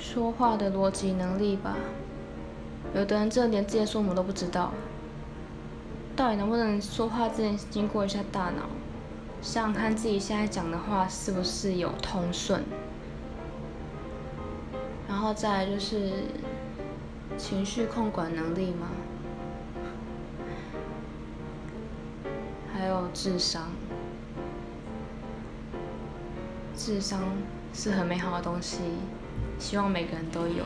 说话的逻辑能力吧。有的人真的连自己说什么都不知道，到底能不能说话之前经过一下大脑，想想看自己现在讲的话是不是有通顺。然后再来就是情绪控管能力吗？还有智商，智商是很美好的东西，希望每个人都有。